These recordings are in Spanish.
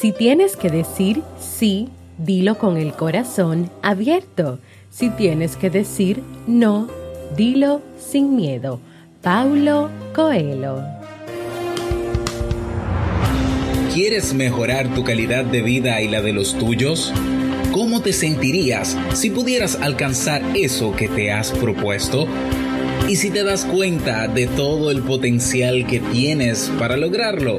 Si tienes que decir sí, dilo con el corazón abierto. Si tienes que decir no, dilo sin miedo. Paulo Coelho. ¿Quieres mejorar tu calidad de vida y la de los tuyos? ¿Cómo te sentirías si pudieras alcanzar eso que te has propuesto? ¿Y si te das cuenta de todo el potencial que tienes para lograrlo?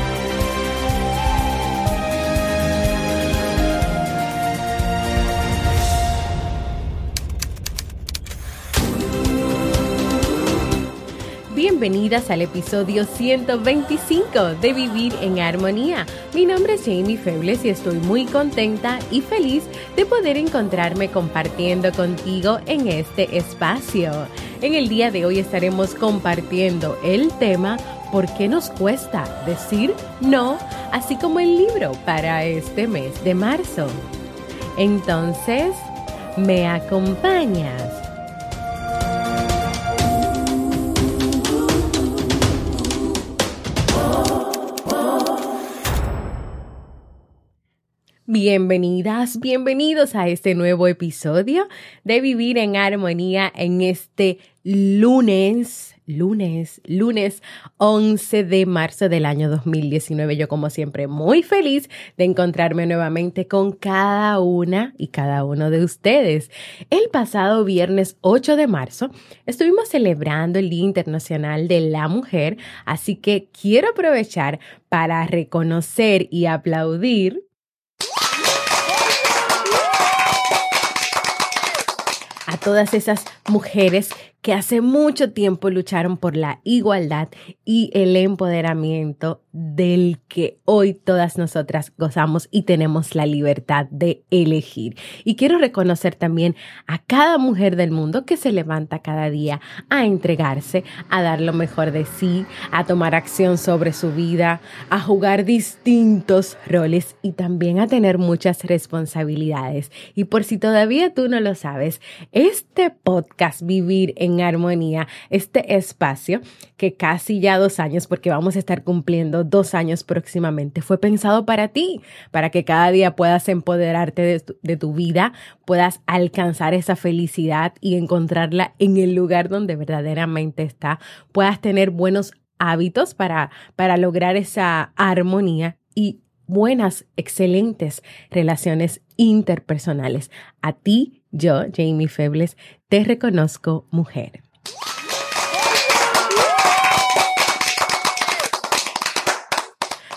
Bienvenidas al episodio 125 de Vivir en Armonía. Mi nombre es Jamie Febles y estoy muy contenta y feliz de poder encontrarme compartiendo contigo en este espacio. En el día de hoy estaremos compartiendo el tema ¿Por qué nos cuesta decir no? Así como el libro para este mes de marzo. Entonces, ¿me acompañas? Bienvenidas, bienvenidos a este nuevo episodio de Vivir en Armonía en este lunes, lunes, lunes 11 de marzo del año 2019. Yo como siempre muy feliz de encontrarme nuevamente con cada una y cada uno de ustedes. El pasado viernes 8 de marzo estuvimos celebrando el Día Internacional de la Mujer, así que quiero aprovechar para reconocer y aplaudir a todas esas mujeres que hace mucho tiempo lucharon por la igualdad y el empoderamiento del que hoy todas nosotras gozamos y tenemos la libertad de elegir. Y quiero reconocer también a cada mujer del mundo que se levanta cada día a entregarse, a dar lo mejor de sí, a tomar acción sobre su vida, a jugar distintos roles y también a tener muchas responsabilidades. Y por si todavía tú no lo sabes, este podcast Vivir en armonía este espacio que casi ya dos años, porque vamos a estar cumpliendo dos años próximamente, fue pensado para ti, para que cada día puedas empoderarte de tu, de tu vida, puedas alcanzar esa felicidad y encontrarla en el lugar donde verdaderamente está, puedas tener buenos hábitos para, para lograr esa armonía y buenas, excelentes relaciones interpersonales. A ti, yo, Jamie Febles, te reconozco mujer.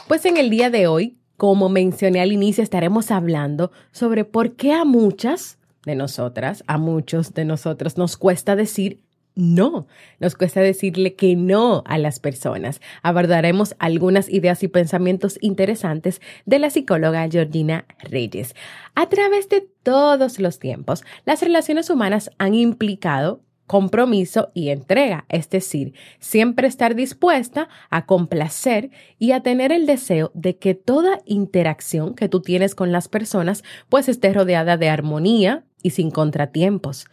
Pues en el día de hoy, como mencioné al inicio, estaremos hablando sobre por qué a muchas de nosotras, a muchos de nosotros nos cuesta decir no, nos cuesta decirle que no a las personas. Abordaremos algunas ideas y pensamientos interesantes de la psicóloga Georgina Reyes. A través de todos los tiempos, las relaciones humanas han implicado compromiso y entrega, es decir, siempre estar dispuesta a complacer y a tener el deseo de que toda interacción que tú tienes con las personas pues esté rodeada de armonía y sin contratiempos.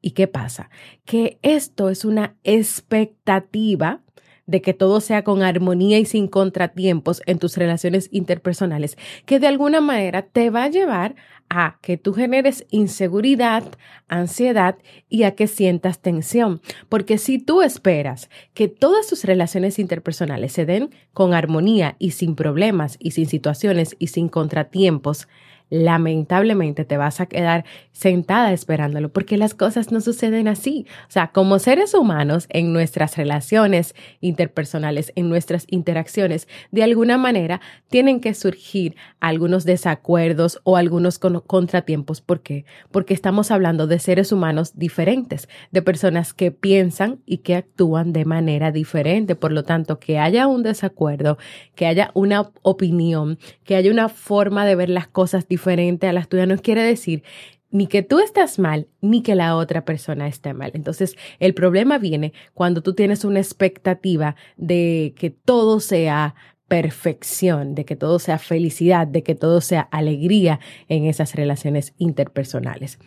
¿Y qué pasa? Que esto es una expectativa de que todo sea con armonía y sin contratiempos en tus relaciones interpersonales, que de alguna manera te va a llevar a que tú generes inseguridad, ansiedad y a que sientas tensión. Porque si tú esperas que todas tus relaciones interpersonales se den con armonía y sin problemas y sin situaciones y sin contratiempos, lamentablemente te vas a quedar sentada esperándolo porque las cosas no suceden así. O sea, como seres humanos en nuestras relaciones interpersonales, en nuestras interacciones, de alguna manera tienen que surgir algunos desacuerdos o algunos contratiempos. ¿Por qué? Porque estamos hablando de seres humanos diferentes, de personas que piensan y que actúan de manera diferente. Por lo tanto, que haya un desacuerdo, que haya una opinión, que haya una forma de ver las cosas diferentes, diferente a las tuyas no quiere decir ni que tú estás mal, ni que la otra persona esté mal. Entonces, el problema viene cuando tú tienes una expectativa de que todo sea perfección, de que todo sea felicidad, de que todo sea alegría en esas relaciones interpersonales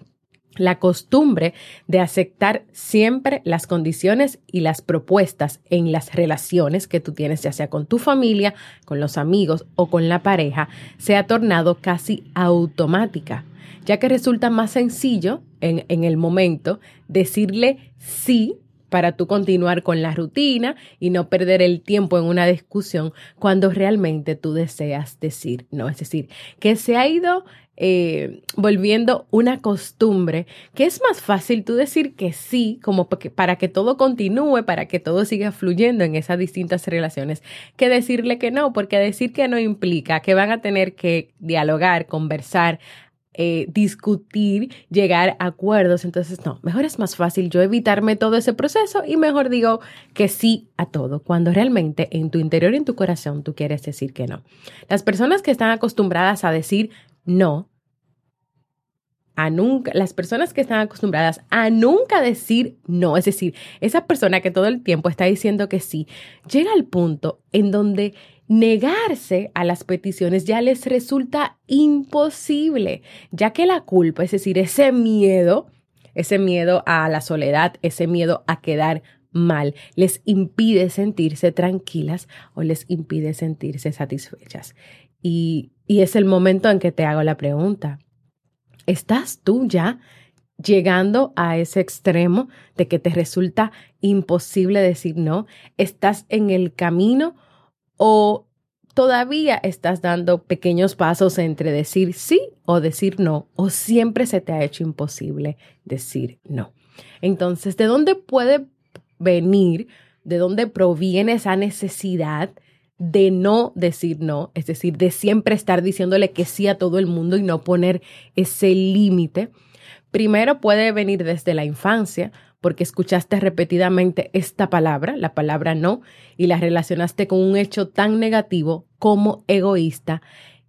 la costumbre de aceptar siempre las condiciones y las propuestas en las relaciones que tú tienes, ya sea con tu familia, con los amigos o con la pareja, se ha tornado casi automática, ya que resulta más sencillo en, en el momento decirle sí para tú continuar con la rutina y no perder el tiempo en una discusión cuando realmente tú deseas decir no. Es decir, que se ha ido eh, volviendo una costumbre, que es más fácil tú decir que sí, como para que todo continúe, para que todo siga fluyendo en esas distintas relaciones, que decirle que no, porque decir que no implica que van a tener que dialogar, conversar, eh, discutir, llegar a acuerdos. Entonces, no, mejor es más fácil yo evitarme todo ese proceso y mejor digo que sí a todo, cuando realmente en tu interior en tu corazón tú quieres decir que no. Las personas que están acostumbradas a decir no, a nunca, las personas que están acostumbradas a nunca decir no, es decir, esa persona que todo el tiempo está diciendo que sí, llega al punto en donde negarse a las peticiones ya les resulta imposible, ya que la culpa, es decir, ese miedo, ese miedo a la soledad, ese miedo a quedar mal, les impide sentirse tranquilas o les impide sentirse satisfechas. Y, y es el momento en que te hago la pregunta. ¿Estás tú ya llegando a ese extremo de que te resulta imposible decir no? ¿Estás en el camino o todavía estás dando pequeños pasos entre decir sí o decir no? ¿O siempre se te ha hecho imposible decir no? Entonces, ¿de dónde puede venir? ¿De dónde proviene esa necesidad de no decir no, es decir, de siempre estar diciéndole que sí a todo el mundo y no poner ese límite. Primero puede venir desde la infancia, porque escuchaste repetidamente esta palabra, la palabra no, y la relacionaste con un hecho tan negativo como egoísta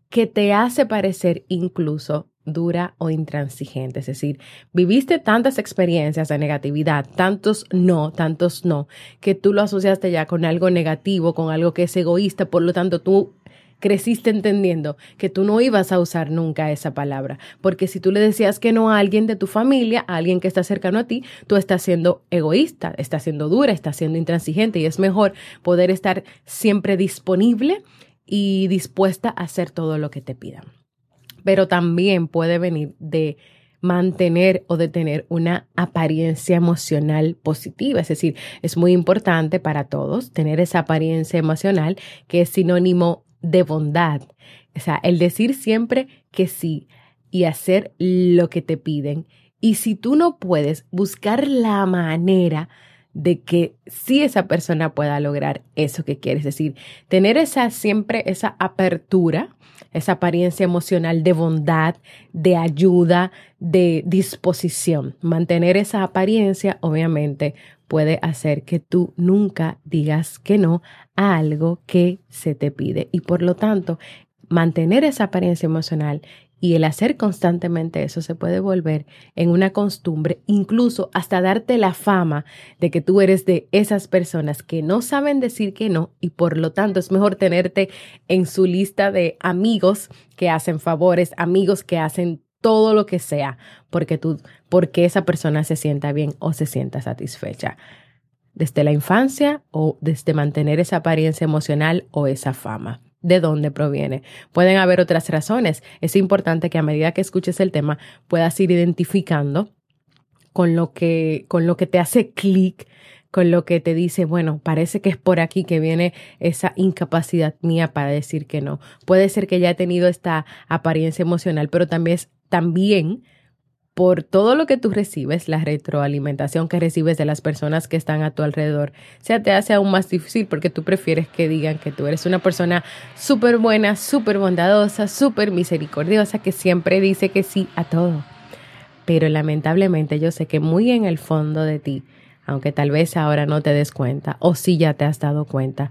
que te hace parecer incluso dura o intransigente. Es decir, viviste tantas experiencias de negatividad, tantos no, tantos no, que tú lo asociaste ya con algo negativo, con algo que es egoísta, por lo tanto tú creciste entendiendo que tú no ibas a usar nunca esa palabra, porque si tú le decías que no a alguien de tu familia, a alguien que está cercano a ti, tú estás siendo egoísta, estás siendo dura, estás siendo intransigente. Y es mejor poder estar siempre disponible y dispuesta a hacer todo lo que te pidan. Pero también puede venir de mantener o de tener una apariencia emocional positiva. Es decir, es muy importante para todos tener esa apariencia emocional que es sinónimo de bondad. O sea, el decir siempre que sí y hacer lo que te piden. Y si tú no puedes, buscar la manera de que sí esa persona pueda lograr eso que quieres. Es decir, tener esa siempre esa apertura esa apariencia emocional de bondad, de ayuda, de disposición. Mantener esa apariencia, obviamente, puede hacer que tú nunca digas que no a algo que se te pide. Y por lo tanto, mantener esa apariencia emocional y el hacer constantemente eso se puede volver en una costumbre, incluso hasta darte la fama de que tú eres de esas personas que no saben decir que no y por lo tanto es mejor tenerte en su lista de amigos que hacen favores, amigos que hacen todo lo que sea porque tú porque esa persona se sienta bien o se sienta satisfecha desde la infancia o desde mantener esa apariencia emocional o esa fama de dónde proviene. Pueden haber otras razones. Es importante que a medida que escuches el tema puedas ir identificando con lo que, con lo que te hace clic, con lo que te dice, bueno, parece que es por aquí que viene esa incapacidad mía para decir que no. Puede ser que ya he tenido esta apariencia emocional, pero también, también por todo lo que tú recibes, la retroalimentación que recibes de las personas que están a tu alrededor, se te hace aún más difícil porque tú prefieres que digan que tú eres una persona súper buena, súper bondadosa, súper misericordiosa, que siempre dice que sí a todo. Pero lamentablemente yo sé que muy en el fondo de ti, aunque tal vez ahora no te des cuenta, o si ya te has dado cuenta,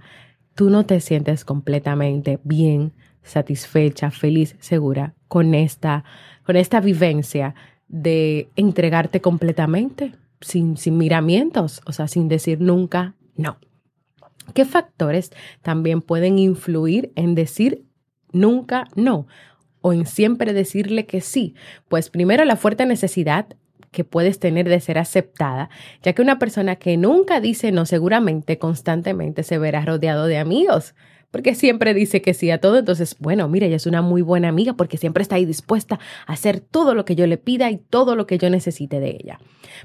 tú no te sientes completamente bien, satisfecha, feliz, segura con esta, con esta vivencia de entregarte completamente, sin, sin miramientos, o sea, sin decir nunca no. ¿Qué factores también pueden influir en decir nunca no o en siempre decirle que sí? Pues primero la fuerte necesidad que puedes tener de ser aceptada, ya que una persona que nunca dice no seguramente constantemente se verá rodeado de amigos, porque siempre dice que sí a todo. Entonces, bueno, mira, ella es una muy buena amiga porque siempre está ahí dispuesta a hacer todo lo que yo le pida y todo lo que yo necesite de ella.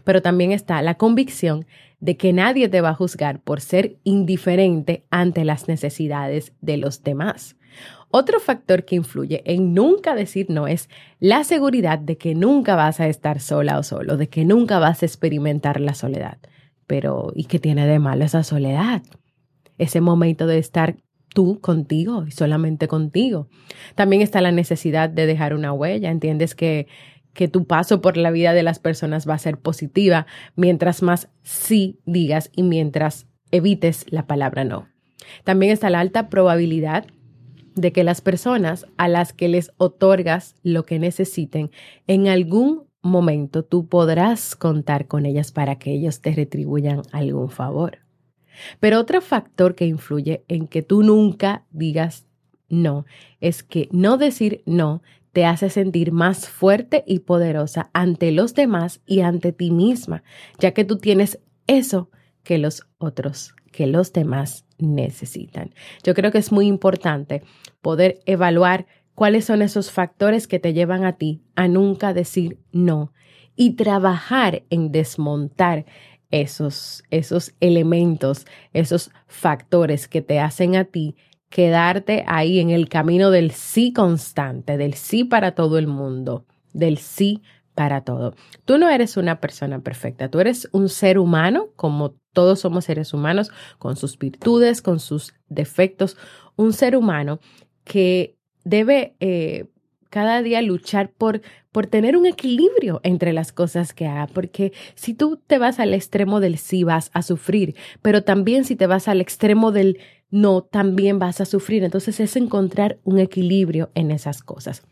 Pero también está la convicción de que nadie te va a juzgar por ser indiferente ante las necesidades de los demás. Otro factor que influye en nunca decir no es la seguridad de que nunca vas a estar sola o solo, de que nunca vas a experimentar la soledad. Pero, ¿y qué tiene de malo esa soledad? Ese momento de estar tú contigo y solamente contigo. También está la necesidad de dejar una huella. Entiendes que, que tu paso por la vida de las personas va a ser positiva mientras más sí digas y mientras evites la palabra no. También está la alta probabilidad de que las personas a las que les otorgas lo que necesiten, en algún momento tú podrás contar con ellas para que ellos te retribuyan algún favor. Pero otro factor que influye en que tú nunca digas no es que no decir no te hace sentir más fuerte y poderosa ante los demás y ante ti misma, ya que tú tienes eso que los otros, que los demás necesitan. Yo creo que es muy importante poder evaluar cuáles son esos factores que te llevan a ti a nunca decir no y trabajar en desmontar esos, esos elementos, esos factores que te hacen a ti quedarte ahí en el camino del sí constante, del sí para todo el mundo, del sí para todo. Tú no eres una persona perfecta, tú eres un ser humano, como todos somos seres humanos, con sus virtudes, con sus defectos, un ser humano que debe eh, cada día luchar por, por tener un equilibrio entre las cosas que haga, porque si tú te vas al extremo del sí vas a sufrir, pero también si te vas al extremo del no, también vas a sufrir. Entonces es encontrar un equilibrio en esas cosas.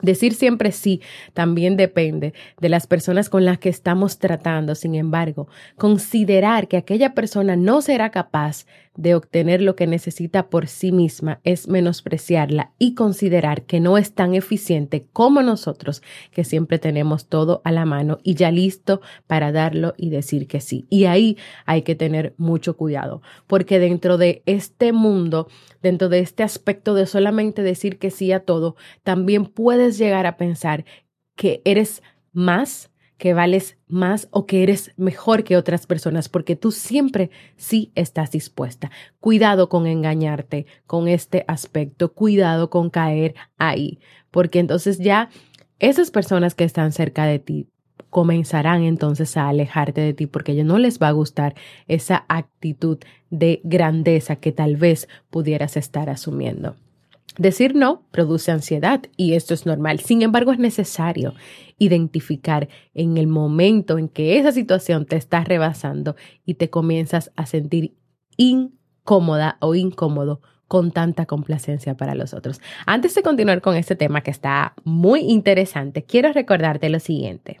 Decir siempre sí también depende de las personas con las que estamos tratando. Sin embargo, considerar que aquella persona no será capaz de obtener lo que necesita por sí misma es menospreciarla y considerar que no es tan eficiente como nosotros, que siempre tenemos todo a la mano y ya listo para darlo y decir que sí. Y ahí hay que tener mucho cuidado, porque dentro de este mundo, dentro de este aspecto de solamente decir que sí a todo, también puedes llegar a pensar que eres más que vales más o que eres mejor que otras personas, porque tú siempre sí estás dispuesta. Cuidado con engañarte con este aspecto, cuidado con caer ahí, porque entonces ya esas personas que están cerca de ti comenzarán entonces a alejarte de ti porque ya no les va a gustar esa actitud de grandeza que tal vez pudieras estar asumiendo. Decir no produce ansiedad y esto es normal. Sin embargo, es necesario identificar en el momento en que esa situación te está rebasando y te comienzas a sentir incómoda o incómodo con tanta complacencia para los otros. Antes de continuar con este tema que está muy interesante, quiero recordarte lo siguiente.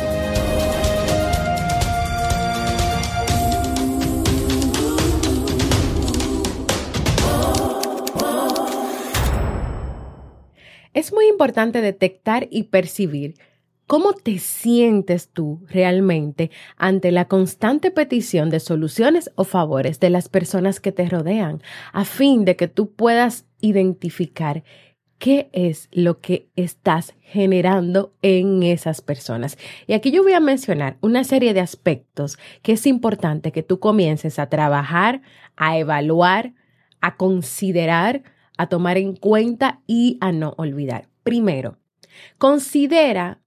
Importante detectar y percibir ¿Cómo te sientes tú realmente ante la constante petición de soluciones o favores de las personas que te rodean, a fin de que tú puedas identificar qué es lo que estás generando en esas personas? Y aquí yo voy a mencionar una serie de aspectos que es importante que tú comiences a trabajar, a evaluar, a considerar, a tomar en cuenta y a no olvidar. Primero, considera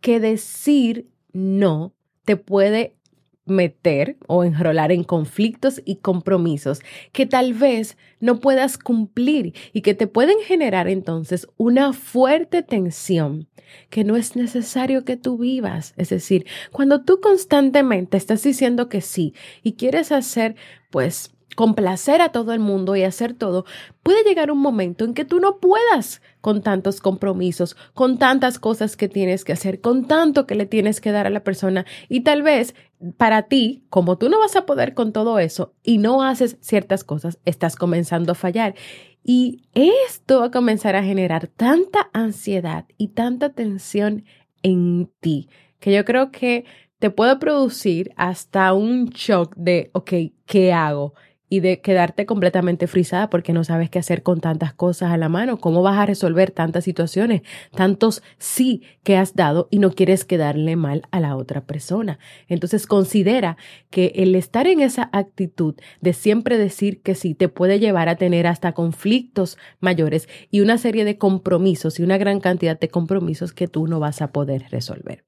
que decir no te puede meter o enrolar en conflictos y compromisos que tal vez no puedas cumplir y que te pueden generar entonces una fuerte tensión que no es necesario que tú vivas. Es decir, cuando tú constantemente estás diciendo que sí y quieres hacer pues complacer a todo el mundo y hacer todo, puede llegar un momento en que tú no puedas con tantos compromisos, con tantas cosas que tienes que hacer, con tanto que le tienes que dar a la persona y tal vez para ti, como tú no vas a poder con todo eso y no haces ciertas cosas, estás comenzando a fallar. Y esto va a comenzar a generar tanta ansiedad y tanta tensión en ti, que yo creo que te puede producir hasta un shock de, ok, ¿qué hago? Y de quedarte completamente frisada porque no sabes qué hacer con tantas cosas a la mano, cómo vas a resolver tantas situaciones, tantos sí que has dado y no quieres quedarle mal a la otra persona. Entonces considera que el estar en esa actitud de siempre decir que sí te puede llevar a tener hasta conflictos mayores y una serie de compromisos y una gran cantidad de compromisos que tú no vas a poder resolver.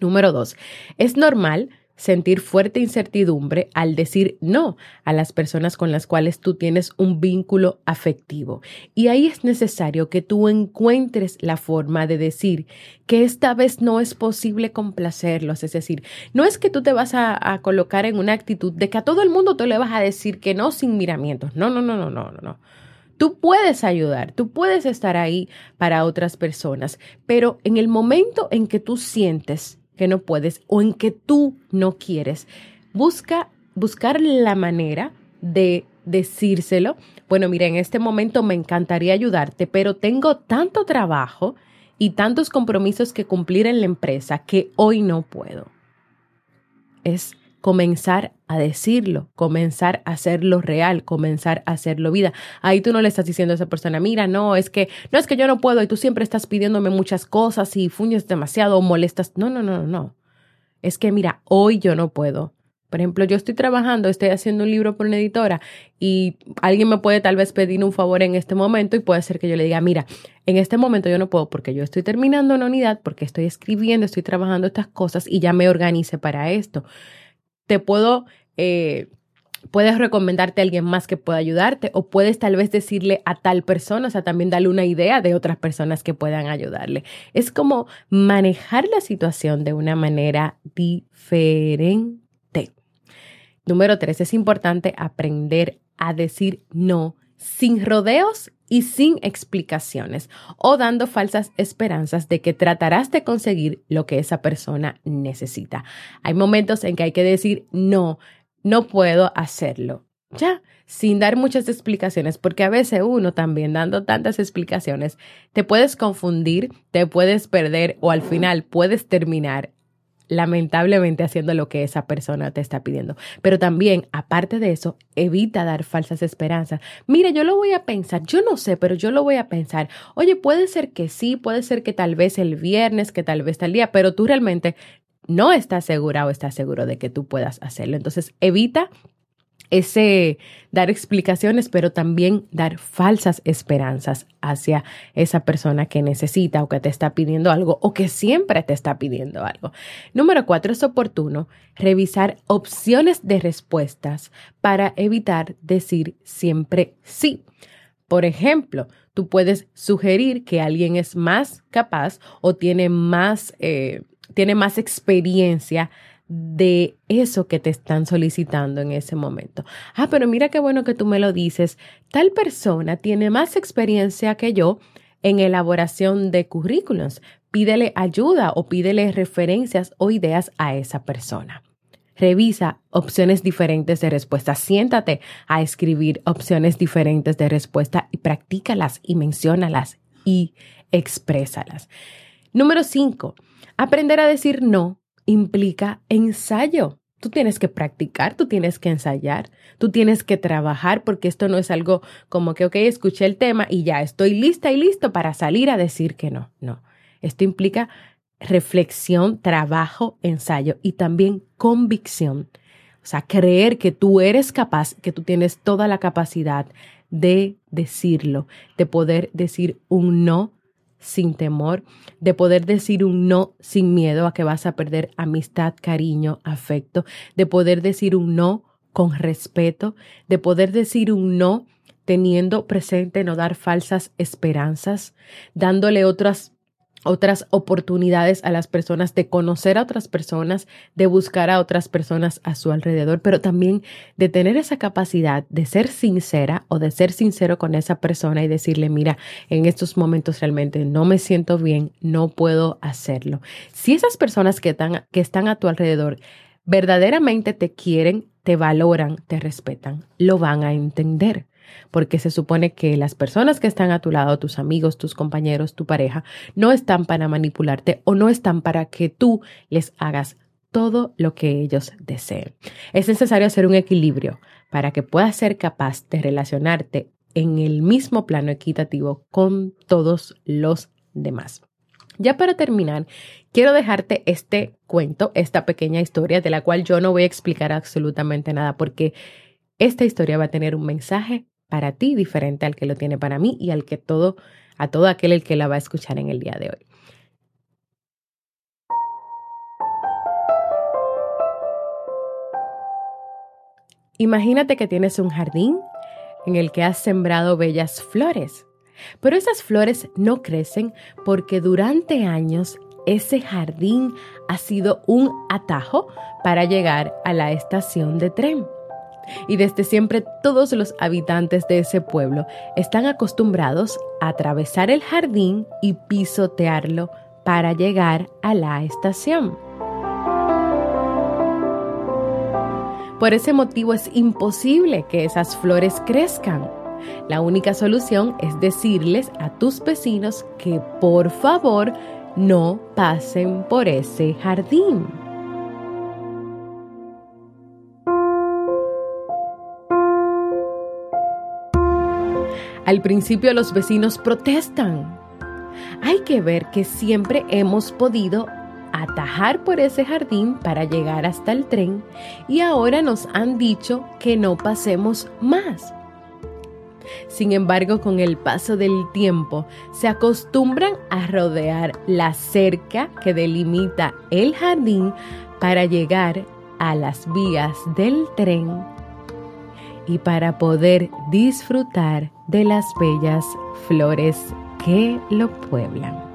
Número dos, es normal sentir fuerte incertidumbre al decir no a las personas con las cuales tú tienes un vínculo afectivo. Y ahí es necesario que tú encuentres la forma de decir que esta vez no es posible complacerlos. Es decir, no es que tú te vas a, colocar en una actitud de que a todo el mundo tú le vas a decir que no sin miramientos. No, no, no, no, no, no. Tú puedes ayudar, tú puedes estar ahí para otras personas, pero en el momento en que tú sientes que no puedes o en que tú no quieres. Busca buscar la manera de decírselo. Bueno, mira, en este momento me encantaría ayudarte, pero tengo tanto trabajo y tantos compromisos que cumplir en la empresa que hoy no puedo. Es comenzar a decirlo, comenzar a hacerlo real, comenzar a hacerlo vida. Ahí tú no le estás diciendo a esa persona, mira, no, es que no es que yo no puedo y tú siempre estás pidiéndome muchas cosas y fuñes demasiado o molestas. No, no, no, no. Es que mira, hoy yo no puedo. Por ejemplo, yo estoy trabajando, estoy haciendo un libro por una editora y alguien me puede tal vez pedir un favor en este momento y puede ser que yo le diga, mira, en este momento yo no puedo porque yo estoy terminando una unidad, porque estoy escribiendo, estoy trabajando estas cosas y ya me organice para esto te puedo, eh, puedes recomendarte a alguien más que pueda ayudarte o puedes tal vez decirle a tal persona, o sea, también darle una idea de otras personas que puedan ayudarle. Es como manejar la situación de una manera diferente. Número tres, es importante aprender a decir no sin rodeos y sin explicaciones o dando falsas esperanzas de que tratarás de conseguir lo que esa persona necesita. Hay momentos en que hay que decir, no, no puedo hacerlo. Ya, sin dar muchas explicaciones, porque a veces uno también dando tantas explicaciones, te puedes confundir, te puedes perder o al final puedes terminar lamentablemente haciendo lo que esa persona te está pidiendo. Pero también, aparte de eso, evita dar falsas esperanzas. Mire, yo lo voy a pensar, yo no sé, pero yo lo voy a pensar. Oye, puede ser que sí, puede ser que tal vez el viernes, que tal vez tal día, pero tú realmente no estás segura o estás seguro de que tú puedas hacerlo. Entonces, evita ese dar explicaciones, pero también dar falsas esperanzas hacia esa persona que necesita o que te está pidiendo algo o que siempre te está pidiendo algo. Número cuatro, es oportuno revisar opciones de respuestas para evitar decir siempre sí. Por ejemplo, tú puedes sugerir que alguien es más capaz o tiene más, eh, tiene más experiencia de eso que te están solicitando en ese momento. Ah, pero mira qué bueno que tú me lo dices. Tal persona tiene más experiencia que yo en elaboración de currículums. Pídele ayuda o pídele referencias o ideas a esa persona. Revisa opciones diferentes de respuesta. Siéntate a escribir opciones diferentes de respuesta y practícalas y menciónalas y exprésalas. Número 5. Aprender a decir no implica ensayo. Tú tienes que practicar, tú tienes que ensayar, tú tienes que trabajar porque esto no es algo como que, ok, escuché el tema y ya estoy lista y listo para salir a decir que no. No, esto implica reflexión, trabajo, ensayo y también convicción. O sea, creer que tú eres capaz, que tú tienes toda la capacidad de decirlo, de poder decir un no sin temor, de poder decir un no sin miedo a que vas a perder amistad, cariño, afecto, de poder decir un no con respeto, de poder decir un no teniendo presente no dar falsas esperanzas, dándole otras otras oportunidades a las personas de conocer a otras personas, de buscar a otras personas a su alrededor, pero también de tener esa capacidad de ser sincera o de ser sincero con esa persona y decirle, mira, en estos momentos realmente no me siento bien, no puedo hacerlo. Si esas personas que están, que están a tu alrededor verdaderamente te quieren, te valoran, te respetan, lo van a entender porque se supone que las personas que están a tu lado, tus amigos, tus compañeros, tu pareja, no están para manipularte o no están para que tú les hagas todo lo que ellos deseen. Es necesario hacer un equilibrio para que puedas ser capaz de relacionarte en el mismo plano equitativo con todos los demás. Ya para terminar, quiero dejarte este cuento, esta pequeña historia de la cual yo no voy a explicar absolutamente nada porque esta historia va a tener un mensaje para ti diferente al que lo tiene para mí y al que todo, a todo aquel el que la va a escuchar en el día de hoy. Imagínate que tienes un jardín en el que has sembrado bellas flores, pero esas flores no crecen porque durante años ese jardín ha sido un atajo para llegar a la estación de tren y desde siempre todos los habitantes de ese pueblo están acostumbrados a atravesar el jardín y pisotearlo para llegar a la estación. Por ese motivo es imposible que esas flores crezcan. La única solución es decirles a tus vecinos que por favor no pasen por ese jardín. Al principio los vecinos protestan. Hay que ver que siempre hemos podido atajar por ese jardín para llegar hasta el tren y ahora nos han dicho que no pasemos más. Sin embargo, con el paso del tiempo, se acostumbran a rodear la cerca que delimita el jardín para llegar a las vías del tren y para poder disfrutar de las bellas flores que lo pueblan.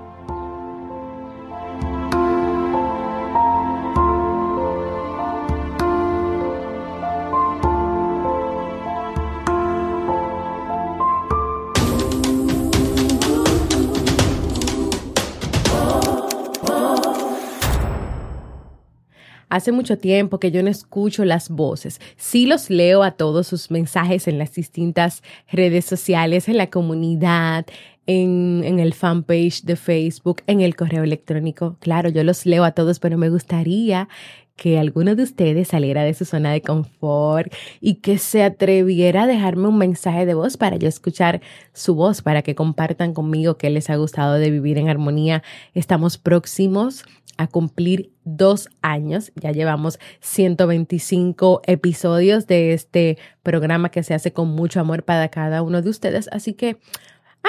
Hace mucho tiempo que yo no escucho las voces. Sí los leo a todos sus mensajes en las distintas redes sociales, en la comunidad, en, en, el fanpage de Facebook, en el correo electrónico. Claro, yo los leo a todos, pero me gustaría que alguno de ustedes saliera de su zona de confort y que se atreviera a dejarme un mensaje de voz para yo escuchar su voz, para que compartan conmigo qué les ha gustado de vivir en armonía. Estamos próximos a cumplir dos años. Ya llevamos 125 episodios de este programa que se hace con mucho amor para cada uno de ustedes. Así que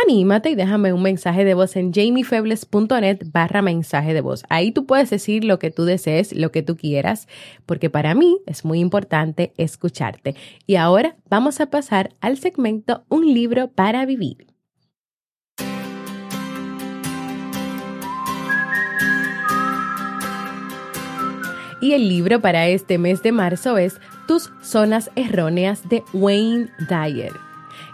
anímate y déjame un mensaje de voz en jamiefebles.net barra mensaje de voz. Ahí tú puedes decir lo que tú desees, lo que tú quieras, porque para mí es muy importante escucharte. Y ahora vamos a pasar al segmento Un libro para vivir. Y el libro para este mes de marzo es Tus zonas erróneas de Wayne Dyer.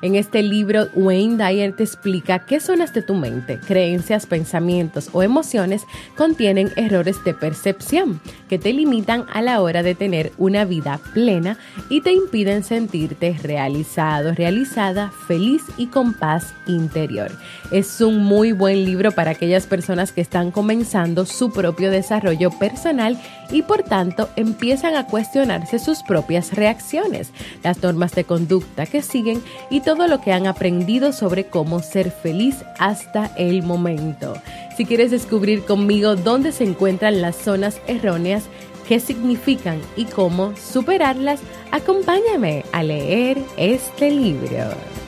En este libro, Wayne Dyer te explica qué zonas de tu mente, creencias, pensamientos o emociones contienen errores de percepción que te limitan a la hora de tener una vida plena y te impiden sentirte realizado, realizada, feliz y con paz interior. Es un muy buen libro para aquellas personas que están comenzando su propio desarrollo personal y por tanto empiezan a cuestionarse sus propias reacciones, las normas de conducta que siguen y todo lo que han aprendido sobre cómo ser feliz hasta el momento. Si quieres descubrir conmigo dónde se encuentran las zonas erróneas, qué significan y cómo superarlas, acompáñame a leer este libro.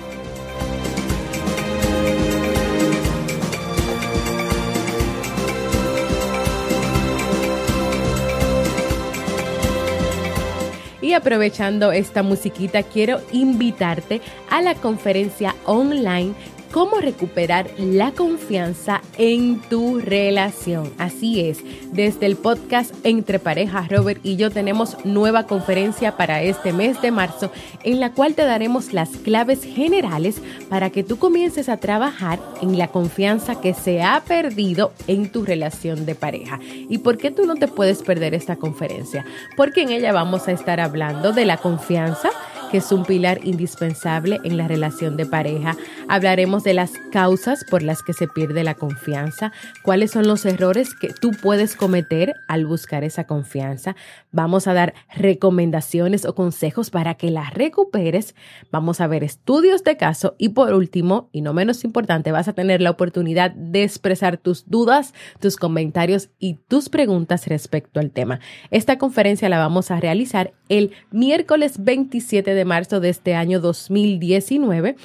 Aprovechando esta musiquita, quiero invitarte a la conferencia online cómo recuperar la confianza en tu relación. Así es, desde el podcast Entre Parejas, Robert y yo tenemos nueva conferencia para este mes de marzo en la cual te daremos las claves generales para que tú comiences a trabajar en la confianza que se ha perdido en tu relación de pareja. ¿Y por qué tú no te puedes perder esta conferencia? Porque en ella vamos a estar hablando de la confianza que es un pilar indispensable en la relación de pareja. Hablaremos de las causas por las que se pierde la confianza, cuáles son los errores que tú puedes cometer al buscar esa confianza. Vamos a dar recomendaciones o consejos para que la recuperes. Vamos a ver estudios de caso y por último, y no menos importante, vas a tener la oportunidad de expresar tus dudas, tus comentarios y tus preguntas respecto al tema. Esta conferencia la vamos a realizar el miércoles 27 marzo de este año 2019.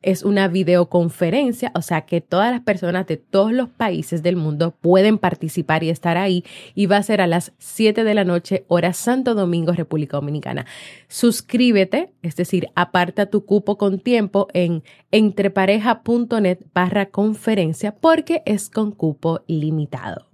Es una videoconferencia, o sea que todas las personas de todos los países del mundo pueden participar y estar ahí y va a ser a las 7 de la noche, hora Santo Domingo, República Dominicana. Suscríbete, es decir, aparta tu cupo con tiempo en entrepareja.net barra conferencia porque es con cupo limitado.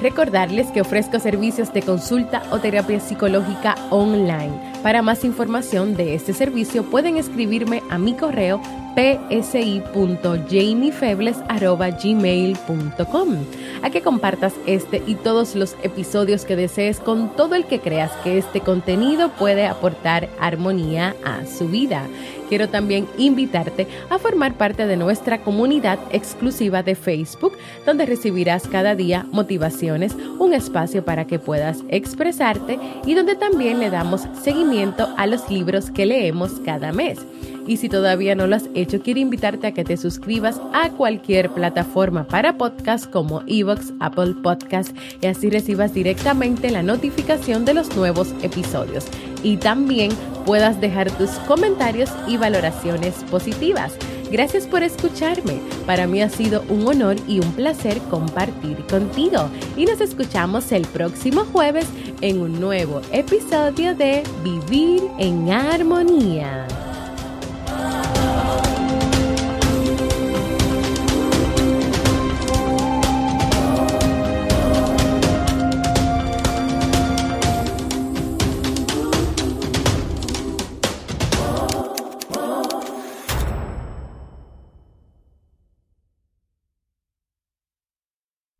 Recordarles que ofrezco servicios de consulta o terapia psicológica online. Para más información de este servicio pueden escribirme a mi correo psi.jamiefebles.gmail.com a que compartas este y todos los episodios que desees con todo el que creas que este contenido puede aportar armonía a su vida. Quiero también invitarte a formar parte de nuestra comunidad exclusiva de Facebook, donde recibirás cada día motivaciones, un espacio para que puedas expresarte y donde también le damos seguimiento a los libros que leemos cada mes. Y si todavía no lo has hecho, quiero invitarte a que te suscribas a cualquier plataforma para podcast como Evox, Apple Podcast y así recibas directamente la notificación de los nuevos episodios. Y también puedas dejar tus comentarios y valoraciones positivas. Gracias por escucharme. Para mí ha sido un honor y un placer compartir contigo. Y nos escuchamos el próximo jueves en un nuevo episodio de Vivir en Armonía.